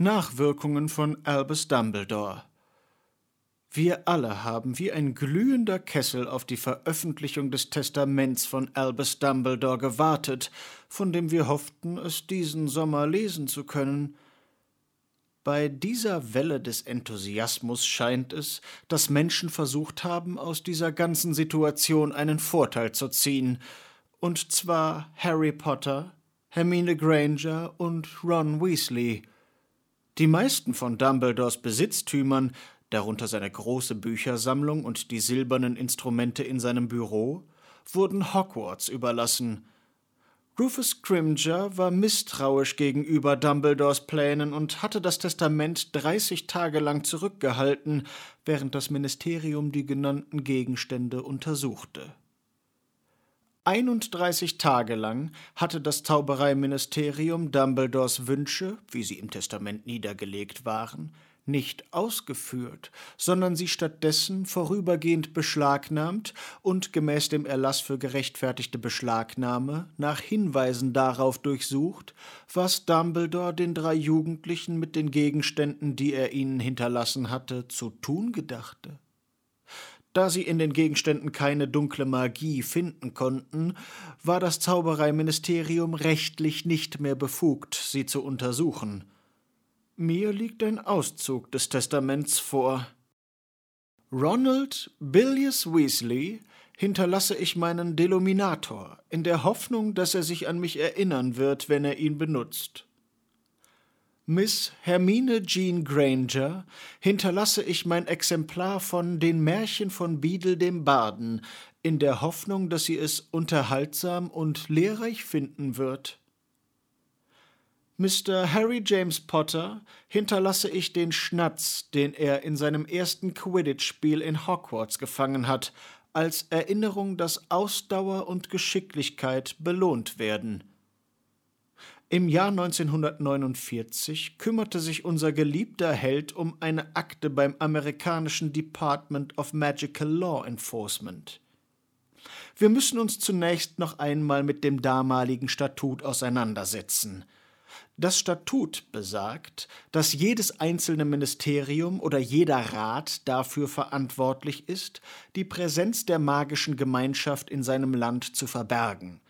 Nachwirkungen von Albus Dumbledore. Wir alle haben wie ein glühender Kessel auf die Veröffentlichung des Testaments von Albus Dumbledore gewartet, von dem wir hofften, es diesen Sommer lesen zu können. Bei dieser Welle des Enthusiasmus scheint es, dass Menschen versucht haben, aus dieser ganzen Situation einen Vorteil zu ziehen, und zwar Harry Potter, Hermine Granger und Ron Weasley – die meisten von Dumbledores Besitztümern, darunter seine große Büchersammlung und die silbernen Instrumente in seinem Büro, wurden Hogwarts überlassen. Rufus Scrimger war misstrauisch gegenüber Dumbledores Plänen und hatte das Testament dreißig Tage lang zurückgehalten, während das Ministerium die genannten Gegenstände untersuchte. 31 Tage lang hatte das Zaubereiministerium Dumbledores Wünsche, wie sie im Testament niedergelegt waren, nicht ausgeführt, sondern sie stattdessen vorübergehend beschlagnahmt und gemäß dem Erlass für gerechtfertigte Beschlagnahme nach Hinweisen darauf durchsucht, was Dumbledore den drei Jugendlichen mit den Gegenständen, die er ihnen hinterlassen hatte, zu tun gedachte. Da sie in den Gegenständen keine dunkle Magie finden konnten, war das Zaubereiministerium rechtlich nicht mehr befugt, sie zu untersuchen. Mir liegt ein Auszug des Testaments vor. Ronald Billius Weasley hinterlasse ich meinen Deluminator, in der Hoffnung, dass er sich an mich erinnern wird, wenn er ihn benutzt. Miss Hermine Jean Granger hinterlasse ich mein Exemplar von Den Märchen von Beadle dem Baden, in der Hoffnung, dass sie es unterhaltsam und lehrreich finden wird. Mr. Harry James Potter hinterlasse ich den Schnatz, den er in seinem ersten Quidditch-Spiel in Hogwarts gefangen hat, als Erinnerung, dass Ausdauer und Geschicklichkeit belohnt werden. Im Jahr 1949 kümmerte sich unser geliebter Held um eine Akte beim amerikanischen Department of Magical Law Enforcement. Wir müssen uns zunächst noch einmal mit dem damaligen Statut auseinandersetzen. Das Statut besagt, dass jedes einzelne Ministerium oder jeder Rat dafür verantwortlich ist, die Präsenz der magischen Gemeinschaft in seinem Land zu verbergen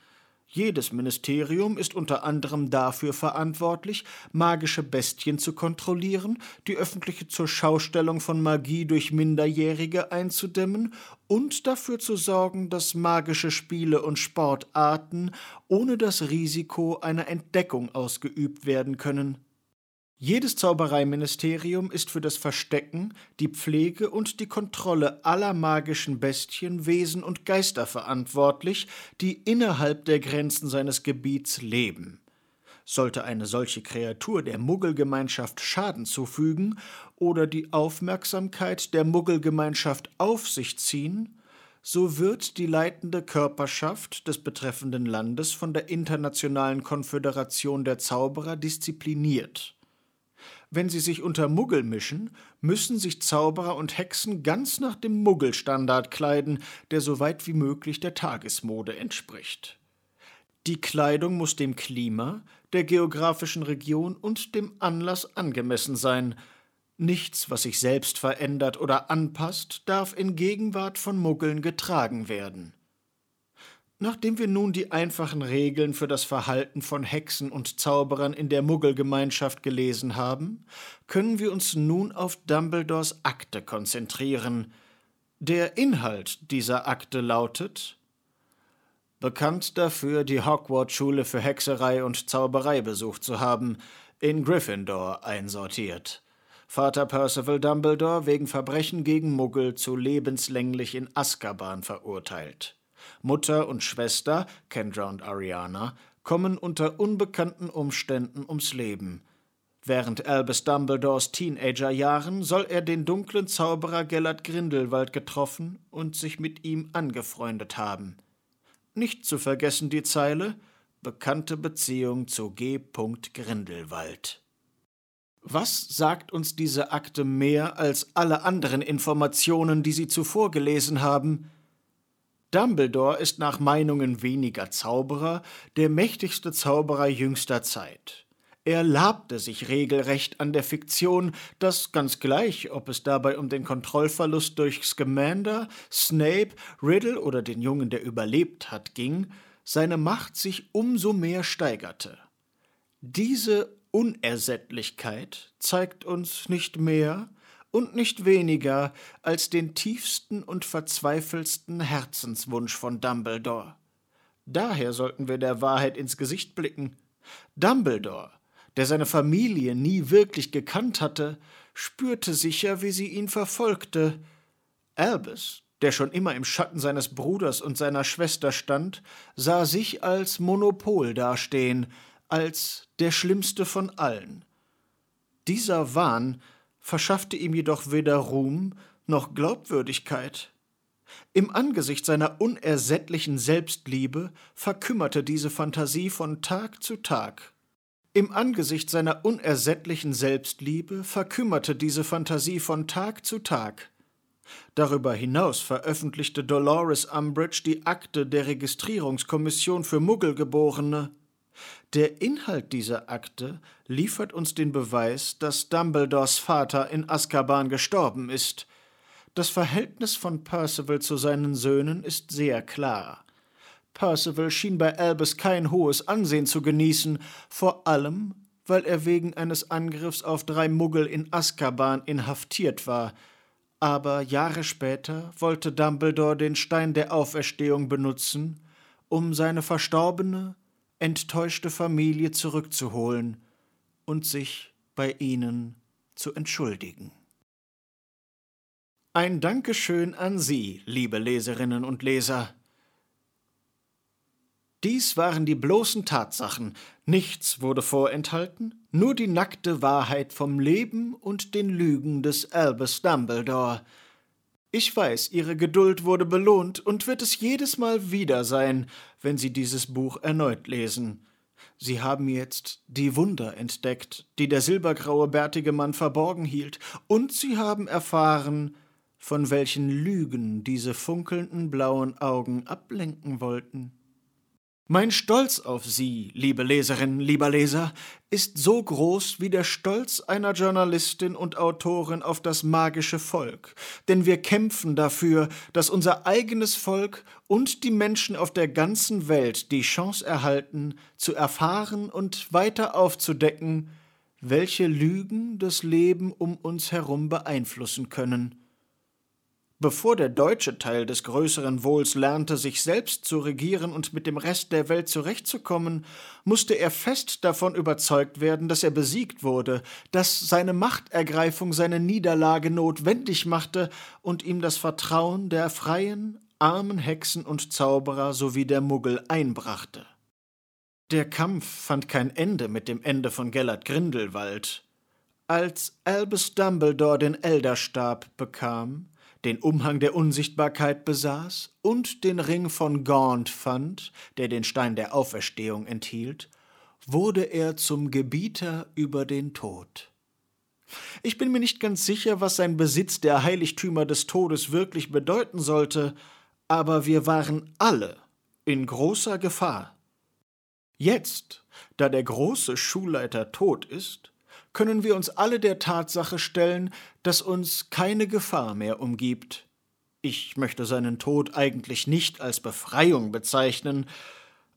jedes Ministerium ist unter anderem dafür verantwortlich, magische Bestien zu kontrollieren, die öffentliche Zurschaustellung von Magie durch Minderjährige einzudämmen und dafür zu sorgen, dass magische Spiele und Sportarten ohne das Risiko einer Entdeckung ausgeübt werden können. Jedes Zaubereiministerium ist für das Verstecken, die Pflege und die Kontrolle aller magischen Bestien, Wesen und Geister verantwortlich, die innerhalb der Grenzen seines Gebiets leben. Sollte eine solche Kreatur der Muggelgemeinschaft Schaden zufügen oder die Aufmerksamkeit der Muggelgemeinschaft auf sich ziehen, so wird die leitende Körperschaft des betreffenden Landes von der Internationalen Konföderation der Zauberer diszipliniert. Wenn sie sich unter Muggel mischen, müssen sich Zauberer und Hexen ganz nach dem Muggelstandard kleiden, der so weit wie möglich der Tagesmode entspricht. Die Kleidung muss dem Klima, der geografischen Region und dem Anlass angemessen sein. Nichts, was sich selbst verändert oder anpasst, darf in Gegenwart von Muggeln getragen werden. Nachdem wir nun die einfachen Regeln für das Verhalten von Hexen und Zauberern in der Muggelgemeinschaft gelesen haben, können wir uns nun auf Dumbledores Akte konzentrieren. Der Inhalt dieser Akte lautet Bekannt dafür, die Hogwarts-Schule für Hexerei und Zauberei besucht zu haben, in Gryffindor einsortiert. Vater Percival Dumbledore wegen Verbrechen gegen Muggel zu lebenslänglich in Azkaban verurteilt. Mutter und Schwester, Kendra und Ariana, kommen unter unbekannten Umständen ums Leben. Während Albus Dumbledores Teenagerjahren soll er den dunklen Zauberer Gellert Grindelwald getroffen und sich mit ihm angefreundet haben. Nicht zu vergessen die Zeile Bekannte Beziehung zu G. Grindelwald. Was sagt uns diese Akte mehr als alle anderen Informationen, die Sie zuvor gelesen haben? Dumbledore ist nach Meinungen weniger Zauberer der mächtigste Zauberer jüngster Zeit. Er labte sich regelrecht an der Fiktion, dass ganz gleich, ob es dabei um den Kontrollverlust durch Scamander, Snape, Riddle oder den Jungen, der überlebt hat, ging, seine Macht sich umso mehr steigerte. Diese Unersättlichkeit zeigt uns nicht mehr und nicht weniger als den tiefsten und verzweifelsten Herzenswunsch von Dumbledore. Daher sollten wir der Wahrheit ins Gesicht blicken. Dumbledore der seine Familie nie wirklich gekannt hatte, spürte sicher, wie sie ihn verfolgte. Albus, der schon immer im Schatten seines Bruders und seiner Schwester stand, sah sich als Monopol dastehen, als der schlimmste von allen. Dieser Wahn verschaffte ihm jedoch weder Ruhm noch Glaubwürdigkeit. Im Angesicht seiner unersättlichen Selbstliebe verkümmerte diese Fantasie von Tag zu Tag. Im Angesicht seiner unersättlichen Selbstliebe verkümmerte diese Fantasie von Tag zu Tag. Darüber hinaus veröffentlichte Dolores Umbridge die Akte der Registrierungskommission für Muggelgeborene. Der Inhalt dieser Akte liefert uns den Beweis, dass Dumbledores Vater in Azkaban gestorben ist. Das Verhältnis von Percival zu seinen Söhnen ist sehr klar. Percival schien bei Albus kein hohes Ansehen zu genießen, vor allem, weil er wegen eines Angriffs auf drei Muggel in Azkaban inhaftiert war. Aber Jahre später wollte Dumbledore den Stein der Auferstehung benutzen, um seine verstorbene, enttäuschte Familie zurückzuholen und sich bei ihnen zu entschuldigen. Ein Dankeschön an Sie, liebe Leserinnen und Leser. Dies waren die bloßen Tatsachen, nichts wurde vorenthalten, nur die nackte Wahrheit vom Leben und den Lügen des Albus Dumbledore. Ich weiß, Ihre Geduld wurde belohnt und wird es jedes Mal wieder sein, wenn Sie dieses Buch erneut lesen. Sie haben jetzt die Wunder entdeckt, die der silbergraue bärtige Mann verborgen hielt, und Sie haben erfahren, von welchen Lügen diese funkelnden blauen Augen ablenken wollten. Mein Stolz auf Sie, liebe Leserin, lieber Leser, ist so groß wie der Stolz einer Journalistin und Autorin auf das magische Volk, denn wir kämpfen dafür, dass unser eigenes Volk und die Menschen auf der ganzen Welt die Chance erhalten, zu erfahren und weiter aufzudecken, welche Lügen das Leben um uns herum beeinflussen können Bevor der deutsche Teil des größeren Wohls lernte, sich selbst zu regieren und mit dem Rest der Welt zurechtzukommen, musste er fest davon überzeugt werden, dass er besiegt wurde, dass seine Machtergreifung seine Niederlage notwendig machte und ihm das Vertrauen der freien, armen Hexen und Zauberer sowie der Muggel einbrachte. Der Kampf fand kein Ende mit dem Ende von Gellert Grindelwald. Als Albus Dumbledore den Elderstab bekam, den Umhang der Unsichtbarkeit besaß und den Ring von Gaunt fand, der den Stein der Auferstehung enthielt, wurde er zum Gebieter über den Tod. Ich bin mir nicht ganz sicher, was sein Besitz der Heiligtümer des Todes wirklich bedeuten sollte, aber wir waren alle in großer Gefahr. Jetzt, da der große Schulleiter tot ist, können wir uns alle der Tatsache stellen, dass uns keine Gefahr mehr umgibt. Ich möchte seinen Tod eigentlich nicht als Befreiung bezeichnen,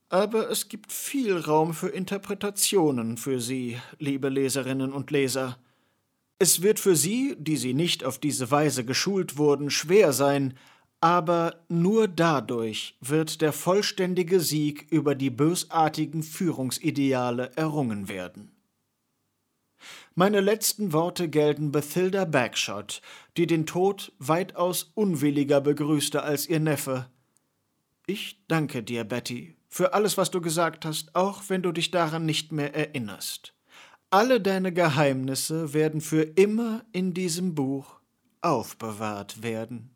aber es gibt viel Raum für Interpretationen für Sie, liebe Leserinnen und Leser. Es wird für Sie, die Sie nicht auf diese Weise geschult wurden, schwer sein, aber nur dadurch wird der vollständige Sieg über die bösartigen Führungsideale errungen werden. Meine letzten Worte gelten Bathilda Bagshot, die den Tod weitaus unwilliger begrüßte als ihr Neffe. Ich danke dir, Betty, für alles, was du gesagt hast, auch wenn du dich daran nicht mehr erinnerst. Alle deine Geheimnisse werden für immer in diesem Buch aufbewahrt werden.